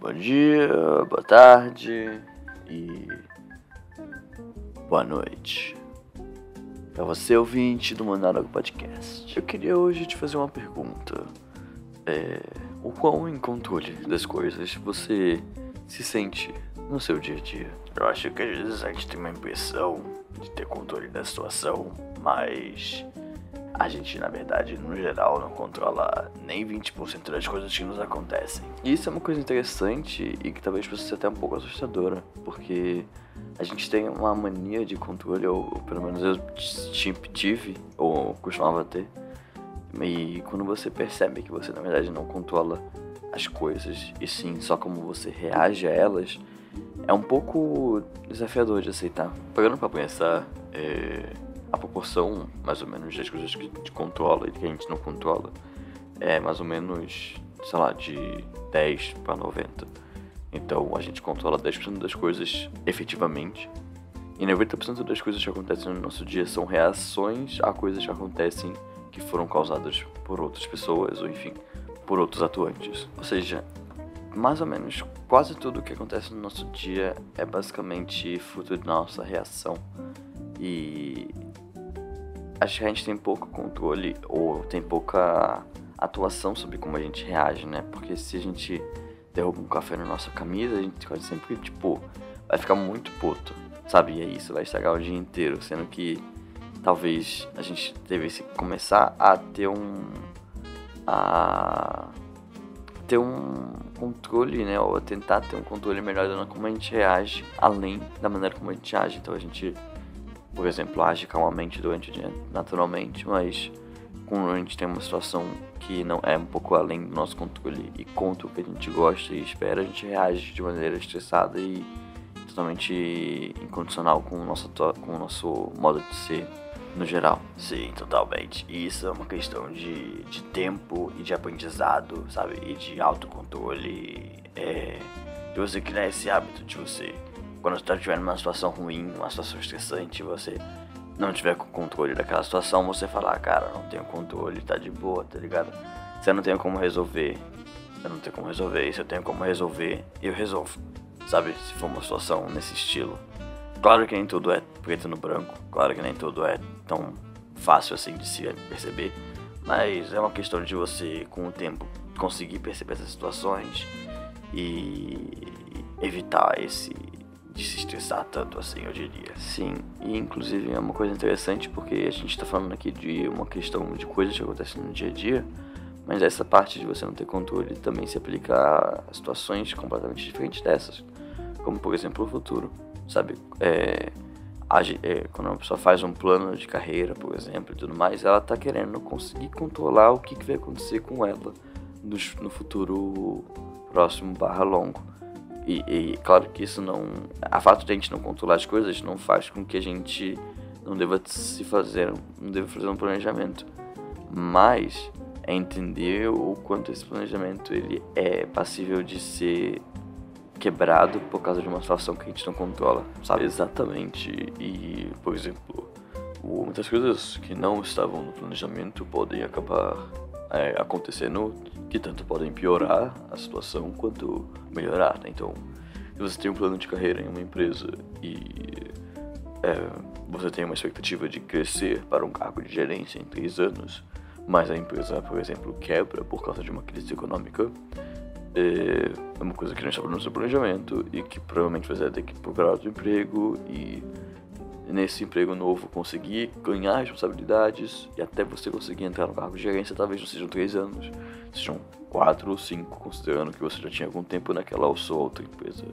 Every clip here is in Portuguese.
Bom dia, boa tarde e boa noite. Para você ouvinte do Monólogo Podcast, eu queria hoje te fazer uma pergunta. É, o quão em controle das coisas você se sente no seu dia a dia? Eu acho que às vezes a gente tem uma impressão de ter controle da situação, mas a gente, na verdade, no geral, não controla nem 20% das coisas que nos acontecem. E isso é uma coisa interessante e que talvez possa ser até um pouco assustadora, porque a gente tem uma mania de controle, ou, pelo menos eu tive, ou costumava ter. E quando você percebe que você, na verdade, não controla as coisas, e sim só como você reage a elas, é um pouco desafiador de aceitar. Pagando pra pensar, é a proporção, mais ou menos, das coisas que a gente controla e que a gente não controla é mais ou menos, sei lá, de 10 para 90. Então a gente controla 10% das coisas efetivamente. E 90% das coisas que acontecem no nosso dia são reações a coisas que acontecem que foram causadas por outras pessoas, ou enfim, por outros atuantes. Ou seja, mais ou menos quase tudo que acontece no nosso dia é basicamente fruto de nossa reação. E acho que a gente tem pouco controle ou tem pouca atuação sobre como a gente reage, né? Porque se a gente derruba um café na nossa camisa, a gente quase sempre, tipo, vai ficar muito puto, sabe? E é isso, vai estragar o dia inteiro, sendo que talvez a gente devesse começar a ter um. a. ter um controle, né? Ou tentar ter um controle melhor de como a gente reage, além da maneira como a gente age. Então a gente por exemplo, age calmamente durante o dia naturalmente, mas quando a gente tem uma situação que não é um pouco além do nosso controle e contra o que a gente gosta e espera, a gente reage de maneira estressada e totalmente incondicional com o nosso, com o nosso modo de ser no geral. Sim, totalmente. E isso é uma questão de, de tempo e de aprendizado, sabe? E de autocontrole. É, de você criar esse hábito de você quando você estiver numa situação ruim, uma situação estressante, você não tiver com controle daquela situação, você falar, ah, cara, não tenho controle, tá de boa, tá ligado? Eu não tenho como resolver, eu não tenho como resolver. Se eu tenho como resolver, eu resolvo. Sabe? Se for uma situação nesse estilo. Claro que nem tudo é preto no branco, claro que nem tudo é tão fácil assim de se perceber, mas é uma questão de você, com o tempo, conseguir perceber essas situações e evitar esse de se estressar tanto assim, eu diria. Sim, e inclusive é uma coisa interessante porque a gente está falando aqui de uma questão de coisas que acontecem no dia a dia, mas essa parte de você não ter controle também se aplica a situações completamente diferentes dessas, como por exemplo o futuro, sabe? É, é, quando uma pessoa faz um plano de carreira, por exemplo, e tudo mais, ela está querendo conseguir controlar o que, que vai acontecer com ela no, no futuro próximo barra longo. E, e, claro que isso não. A fato de a gente não controlar as coisas não faz com que a gente não deva se fazer, não deva fazer um planejamento. Mas é entender o quanto esse planejamento ele é passível de ser quebrado por causa de uma situação que a gente não controla, sabe? Exatamente. E, por exemplo, muitas coisas que não estavam no planejamento podem acabar é, acontecendo que tanto podem piorar a situação quanto melhorar. Né? Então, se você tem um plano de carreira em uma empresa e é, você tem uma expectativa de crescer para um cargo de gerência em três anos, mas a empresa, por exemplo, quebra por causa de uma crise econômica, é, é uma coisa que não estava no seu planejamento e que provavelmente você vai ter que procurar outro emprego e nesse emprego novo conseguir ganhar responsabilidades e até você conseguir entrar no cargo de gerência, talvez não sejam três anos, sejam quatro ou cinco, considerando que você já tinha algum tempo naquela ou sua outra empresa.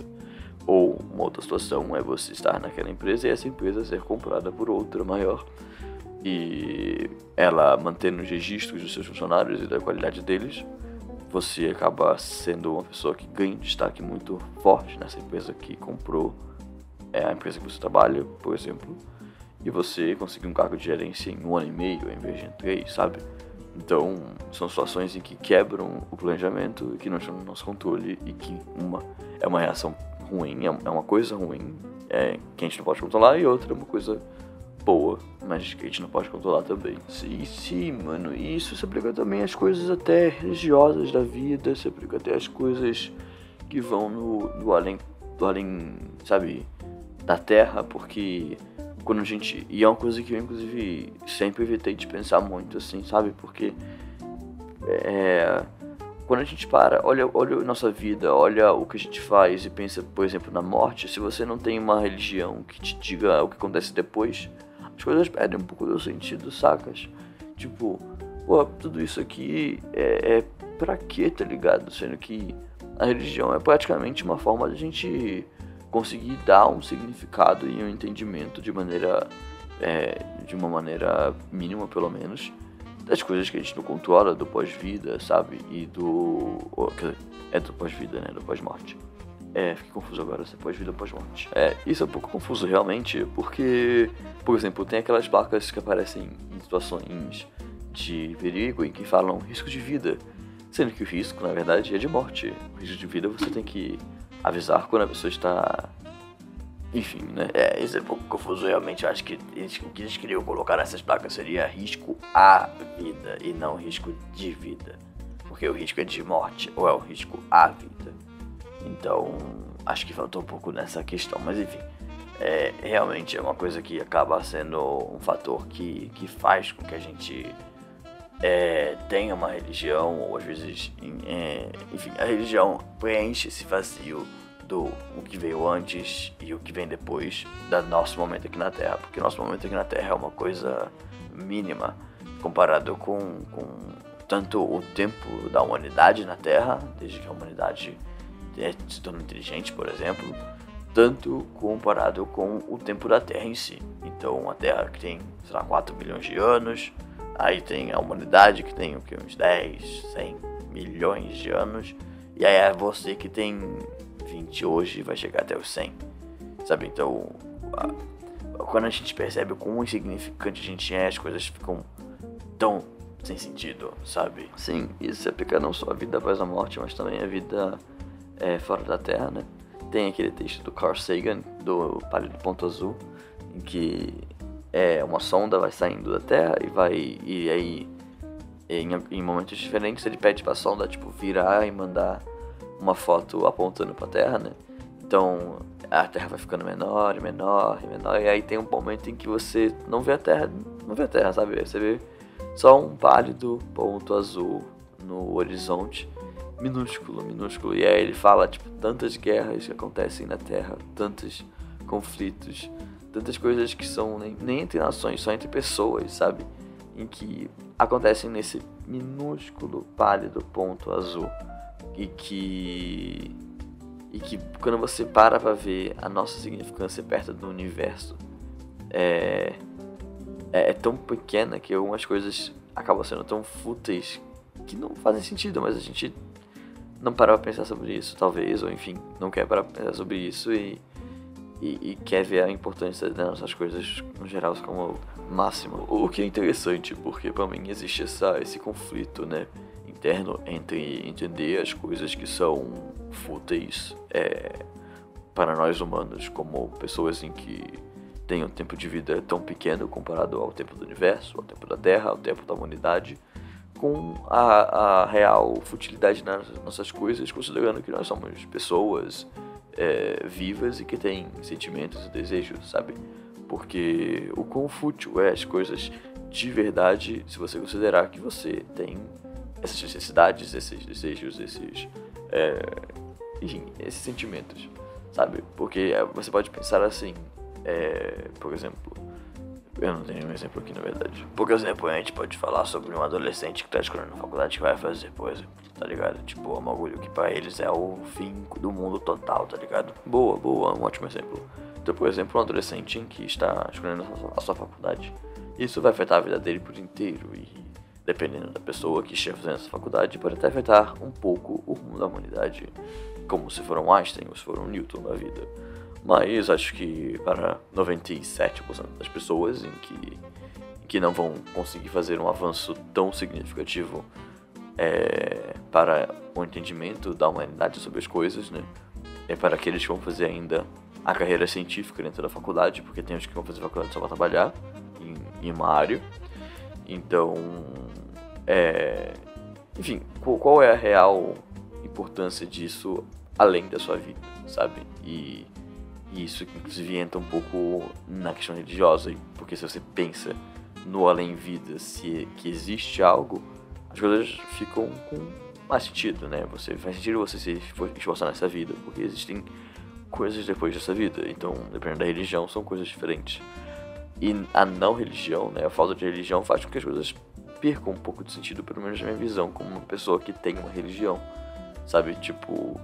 Ou uma outra situação é você estar naquela empresa e essa empresa ser comprada por outra maior e ela mantendo os registros dos seus funcionários e da qualidade deles, você acaba sendo uma pessoa que ganha destaque muito forte nessa empresa que comprou é a empresa que você trabalha, por exemplo, e você conseguir um cargo de gerência em um ano e meio ao invés de em três, sabe? Então, são situações em que quebram o planejamento que não estão no nosso controle e que uma é uma reação ruim, é, é uma coisa ruim é, que a gente não pode controlar e outra é uma coisa boa, mas que a gente não pode controlar também. Sim, sim, mano. Isso se aplica também às coisas até religiosas da vida, se aplica até às coisas que vão no, no além, do além, sabe, da Terra, porque quando a gente. E é uma coisa que eu, inclusive, sempre evitei de pensar muito, assim, sabe? Porque. É, quando a gente para, olha, olha a nossa vida, olha o que a gente faz e pensa, por exemplo, na morte, se você não tem uma religião que te diga o que acontece depois, as coisas perdem um pouco do sentido, sacas? Tipo, pô, tudo isso aqui é, é pra quê, tá ligado? Sendo que a religião é praticamente uma forma de a gente conseguir dar um significado e um entendimento de maneira é, de uma maneira mínima pelo menos das coisas que a gente não controla do pós-vida sabe? E do é do pós-vida né? Do pós-morte. É fiquei confuso agora se é pós-vida ou pós-morte. É isso é um pouco confuso realmente porque por exemplo tem aquelas placas que aparecem em situações de perigo e que falam risco de vida Sendo que o risco, na verdade, é de morte. O risco de vida você tem que avisar quando a pessoa está. Enfim, né? É, isso é um pouco confuso. Realmente, eu acho que eles, o que eles queriam colocar nessas placas seria risco à vida e não risco de vida. Porque o risco é de morte ou é o risco à vida. Então, acho que faltou um pouco nessa questão. Mas enfim, é, realmente é uma coisa que acaba sendo um fator que, que faz com que a gente é, tenha uma religião, ou às vezes, é, enfim, a religião preenche esse vazio do o que veio antes e o que vem depois do nosso momento aqui na Terra, porque nosso momento aqui na Terra é uma coisa mínima comparado com, com tanto o tempo da humanidade na Terra, desde que a humanidade é, se tornou inteligente, por exemplo, tanto comparado com o tempo da Terra em si. Então, a Terra que tem, sei lá, 4 bilhões de anos, Aí tem a humanidade que tem o que, uns 10, 100 milhões de anos. E aí é você que tem 20 hoje e vai chegar até os 100. Sabe? Então, a, quando a gente percebe o quão insignificante a gente é, as coisas ficam tão sem sentido, sabe? Sim, isso se aplica não só a vida após a morte, mas também a vida é, fora da Terra, né? Tem aquele texto do Carl Sagan, do Pálido Ponto Azul, em que é, uma sonda vai saindo da Terra e vai. E aí, em, em momentos diferentes, ele pede pra sonda, tipo, virar e mandar uma foto apontando pra Terra, né? Então, a Terra vai ficando menor e menor e menor. E aí tem um momento em que você não vê a Terra, não vê a Terra, sabe? Você vê só um pálido ponto azul no horizonte, minúsculo, minúsculo. E aí ele fala, tipo, tantas guerras que acontecem na Terra, tantos conflitos, tantas coisas que são nem, nem entre nações, só entre pessoas, sabe? Em que acontecem nesse minúsculo, pálido ponto azul. E que. E que quando você para pra ver a nossa significância perto do universo, é. É, é tão pequena que algumas coisas acabam sendo tão fúteis que não fazem sentido, mas a gente não para pra pensar sobre isso, talvez, ou enfim, não quer parar pra pensar sobre isso e e, e, quer ver a importância dessas coisas no geral como máximo. O que é interessante, porque para mim existe essa, esse conflito né, interno entre entender as coisas que são fúteis é, para nós humanos, como pessoas em que têm um tempo de vida tão pequeno comparado ao tempo do universo, ao tempo da Terra, ao tempo da humanidade, com a, a real futilidade nas nossas coisas, considerando que nós somos pessoas é, vivas e que têm sentimentos e desejos, sabe? Porque o quão fútil é as coisas de verdade se você considerar que você tem essas necessidades, esses desejos, esses. É, enfim, esses sentimentos, sabe? Porque é, você pode pensar assim, é, por exemplo, eu não tenho um exemplo aqui na verdade. Por exemplo, a gente pode falar sobre um adolescente que tá escolhendo na faculdade que vai fazer, exemplo, tá ligado? Tipo, é um bagulho que pra eles é o fim do mundo total, tá ligado? Boa, boa, um ótimo exemplo. Então, por exemplo, um adolescente que está escolhendo a sua faculdade. Isso vai afetar a vida dele por inteiro e, dependendo da pessoa que estiver fazendo essa faculdade, pode até afetar um pouco o rumo da humanidade, como se for um Einstein ou se for um Newton da vida. Mas acho que para 97% das pessoas em que, que não vão conseguir fazer um avanço tão significativo é, para o entendimento da humanidade sobre as coisas, né? É para aqueles que vão fazer ainda a carreira científica dentro da faculdade, porque tem os que vão fazer faculdade só para trabalhar em, em uma área. Então, é, enfim, qual é a real importância disso além da sua vida, sabe? E, e isso inclusive entra um pouco na questão religiosa, porque se você pensa no além-vida, se que existe algo, as coisas ficam com mais sentido, né? Você faz sentido você se esforçar nessa vida, porque existem coisas depois dessa vida. Então, dependendo da religião, são coisas diferentes. E a não religião, né, a falta de religião faz com que as coisas percam um pouco de sentido, pelo menos na minha visão, como uma pessoa que tem uma religião. Sabe, tipo,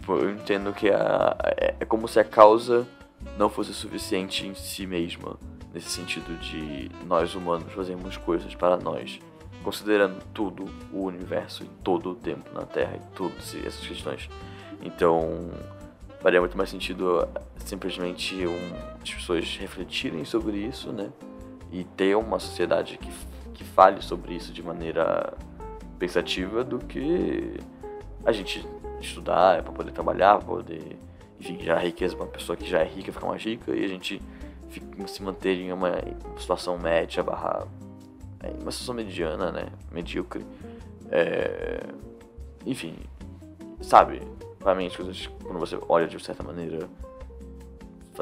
tipo, eu entendo que a, é, é como se a causa não fosse suficiente em si mesma, nesse sentido de nós humanos fazemos coisas para nós, considerando tudo, o universo e todo o tempo na Terra e todas essas questões. Então, faria muito mais sentido simplesmente um, as pessoas refletirem sobre isso, né? E ter uma sociedade que, que fale sobre isso de maneira pensativa do que a gente estudar para poder trabalhar, pra poder, enfim, gerar riqueza para uma pessoa que já é rica ficar mais rica e a gente fica, se manter em uma situação média barra é, uma situação mediana, né? Medíocre. É, enfim, sabe? Pra mim as coisas, quando você olha de certa maneira,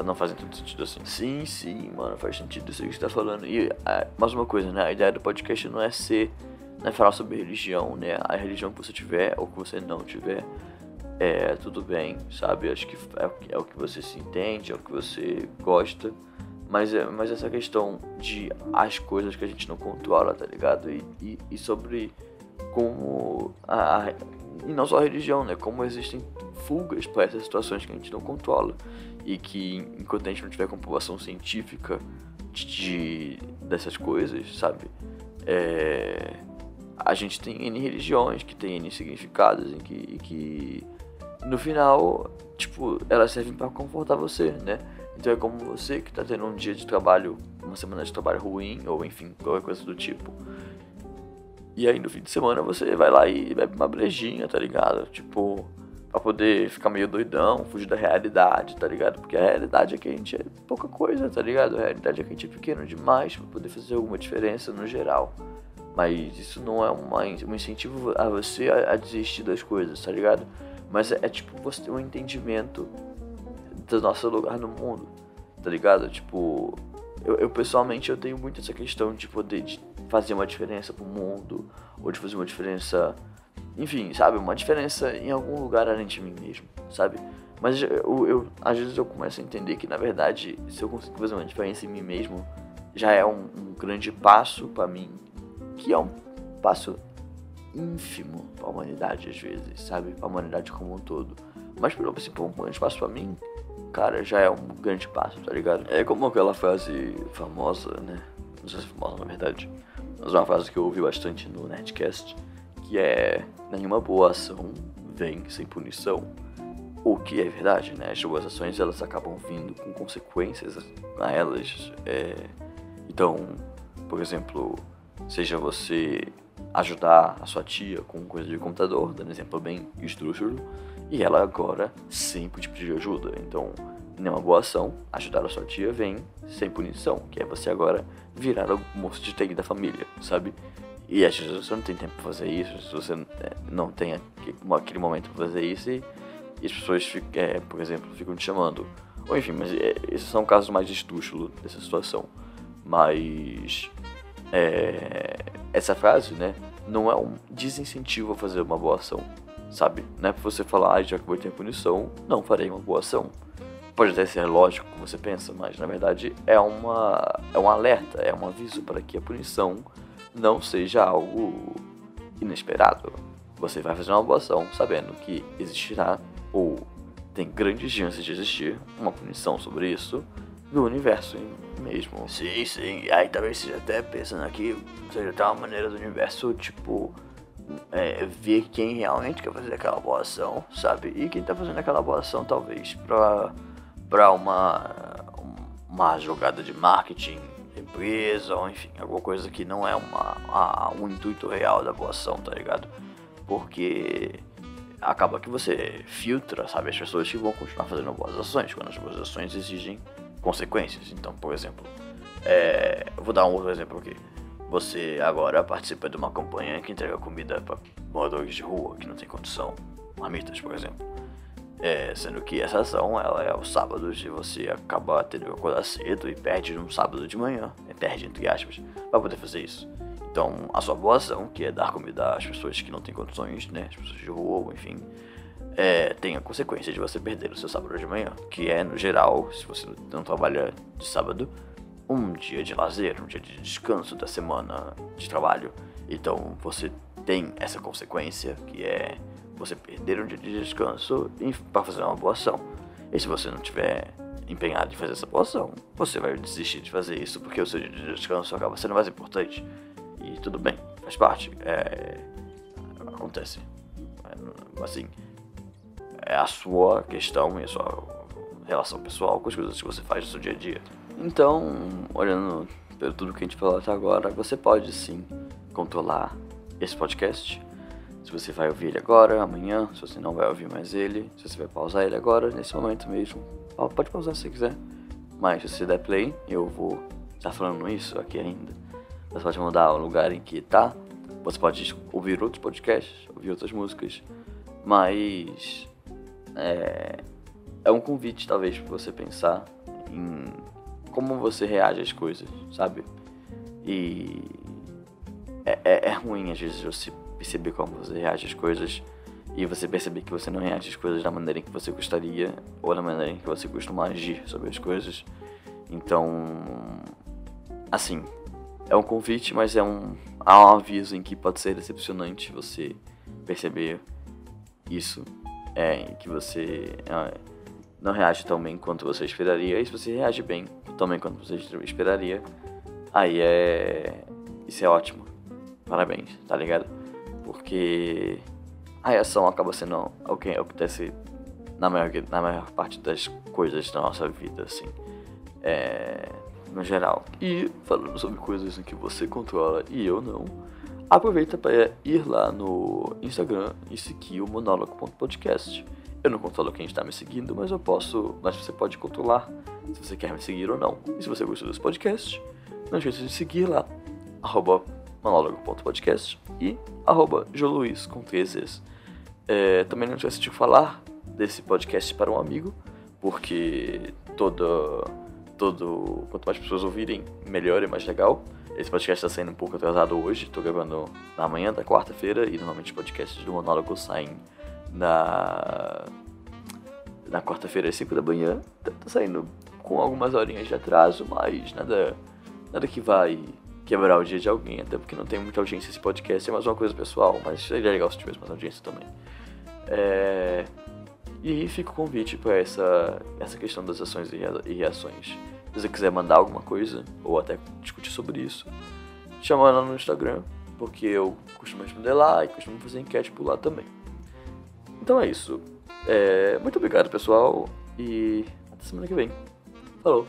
não fazem tanto sentido assim. Sim, sim, mano, faz sentido isso que você tá falando. E é, mais uma coisa, né? A ideia do podcast não é ser. Não é falar sobre religião, né? A religião que você tiver ou que você não tiver. É, tudo bem, sabe? Acho que é o que, é o que você se entende, é o que você gosta. Mas, é, mas essa questão de as coisas que a gente não controla, tá ligado? E, e, e sobre como a, a, e não só a religião, né? Como existem fugas para essas situações que a gente não controla e que enquanto a gente não tiver comprovação científica de, dessas coisas, sabe? É, a gente tem N religiões que tem N significados e que, e que no final, tipo, elas servem para confortar você, né? Então é como você que tá tendo um dia de trabalho, uma semana de trabalho ruim, ou enfim, qualquer coisa do tipo. E aí no fim de semana você vai lá e bebe uma brejinha, tá ligado? Tipo, pra poder ficar meio doidão, fugir da realidade, tá ligado? Porque a realidade é que a gente é pouca coisa, tá ligado? A realidade é que a gente é pequeno demais pra poder fazer alguma diferença no geral. Mas isso não é uma, um incentivo a você a, a desistir das coisas, tá ligado? Mas é, é, tipo você ter um entendimento do nosso lugar no mundo, tá ligado? Tipo, eu, eu, pessoalmente eu tenho muito essa questão de poder de fazer uma diferença pro mundo, ou de fazer uma diferença, enfim, sabe, uma diferença em algum lugar além de mim mesmo, sabe? Mas eu, eu às vezes eu começo a entender que na verdade, se eu conseguir fazer uma diferença em mim mesmo, já é um, um grande passo para mim, que é um passo ínfimo para a humanidade às vezes, sabe? Para a humanidade como um todo. Mas pelo assim, um grande passo para mim, cara, já é um grande passo, tá ligado? É como aquela frase famosa, né? Não sei se é famosa na verdade, mas uma frase que eu ouvi bastante no Nerdcast, que é nenhuma boa ação vem sem punição. O que é verdade, né? As boas ações elas acabam vindo com consequências a elas. É... Então, por exemplo, seja você ajudar a sua tia com coisa de computador, dando exemplo bem esdrúxulo, e ela agora sempre te pedir ajuda. Então, nenhuma boa ação, ajudar a sua tia vem sem punição, que é você agora virar o moço de TI da família, sabe? E às vezes você não tem tempo pra fazer isso, se você é, não tem aquele momento pra fazer isso, e, as pessoas, é, por exemplo, ficam te chamando. Ou enfim, mas é, esses são casos mais estúxulos dessa situação. Mas é, essa frase, né, não é um desincentivo a fazer uma boa ação, sabe? Não é pra você falar, ah, já que vou ter punição, não farei uma boa ação. Pode até ser lógico como você pensa, mas na verdade é, uma, é um alerta, é um aviso para que a punição não seja algo inesperado. Você vai fazer uma boa ação sabendo que existirá ou tem grandes chances de existir uma punição sobre isso do universo mesmo. Sim, sim. Aí talvez seja até pensando aqui, seja até uma maneira do universo, tipo, é, ver quem realmente quer fazer aquela boa ação, sabe? E quem tá fazendo aquela boa ação, talvez, pra para uma, uma jogada de marketing empresa, ou enfim, alguma coisa que não é uma, a, um intuito real da boa ação, tá ligado? Porque acaba que você filtra, sabe, as pessoas que vão continuar fazendo boas ações, quando as boas ações exigem consequências. Então, por exemplo, é, vou dar um outro exemplo aqui. Você agora participa de uma campanha que entrega comida para moradores de rua que não tem condição, marmitas, por exemplo. É, sendo que essa ação ela é aos sábados e você acaba tendo que acordar cedo e perde um sábado de manhã, é, perde entre aspas, para poder fazer isso. Então, a sua boa ação, que é dar comida às pessoas que não têm condições, né, as pessoas de rua, enfim, é, tem a consequência de você perder o seu sábado de manhã, que é, no geral, se você não trabalha de sábado, um dia de lazer, um dia de descanso da semana de trabalho. Então, você tem essa consequência, que é você perder um dia de descanso para fazer uma boa ação. E se você não tiver empenhado em fazer essa boa ação, você vai desistir de fazer isso porque o seu dia de descanso acaba sendo mais importante. E tudo bem, faz parte. É... Acontece. É, assim, é a sua questão e a sua relação pessoal com as coisas que você faz no seu dia a dia. Então, olhando pelo tudo que a gente falou até agora, você pode sim controlar esse podcast. Se você vai ouvir ele agora, amanhã, se você não vai ouvir mais ele, se você vai pausar ele agora, nesse momento mesmo, pode pausar se quiser. Mas se você der play, eu vou estar falando isso aqui ainda. Você pode mudar o lugar em que tá. Você pode ouvir outros podcasts, ouvir outras músicas. Mas é, é um convite, talvez, para você pensar em como você reage às coisas, sabe? E é, é, é, ruim, às vezes, você perceber como você reage às coisas e você perceber que você não reage às coisas da maneira em que você gostaria ou da maneira em que você costuma agir sobre as coisas. Então, assim, é um convite, mas é um, há um aviso em que pode ser decepcionante você perceber isso é, que você é, não reage tão bem quanto você esperaria, e se você reage bem tão bem quanto você esperaria, aí é. Isso é ótimo. Parabéns, tá ligado? Porque a reação acaba sendo o que acontece na maior, na maior parte das coisas da nossa vida, assim. É, no geral. E falando sobre coisas que você controla e eu não Aproveita para ir lá no Instagram e seguir o monólogo.podcast. Eu não controlo quem está me seguindo, mas eu posso, mas você pode controlar se você quer me seguir ou não. E se você gostou desse podcast, não esqueça de seguir lá, arroba monólogo.podcast e arroba joluiz com três é, Também não esqueça de falar desse podcast para um amigo, porque toda, todo, quanto mais pessoas ouvirem, melhor e mais legal. Esse podcast está saindo um pouco atrasado hoje, estou gravando na manhã da quarta-feira e normalmente os podcasts do monólogo saem na na quarta-feira às 5 da manhã. Tá, tá, saindo com algumas horinhas de atraso, mas nada nada que vai quebrar o dia de alguém, até porque não tem muita audiência esse podcast, é mais uma coisa pessoal, mas seria legal se tivesse mais audiência também. É... E fica o convite para essa, essa questão das ações e reações. Se você quiser mandar alguma coisa, ou até discutir sobre isso, chama lá no Instagram, porque eu costumo responder lá e costumo fazer enquete por lá também. Então é isso. É, muito obrigado, pessoal, e até semana que vem. Falou!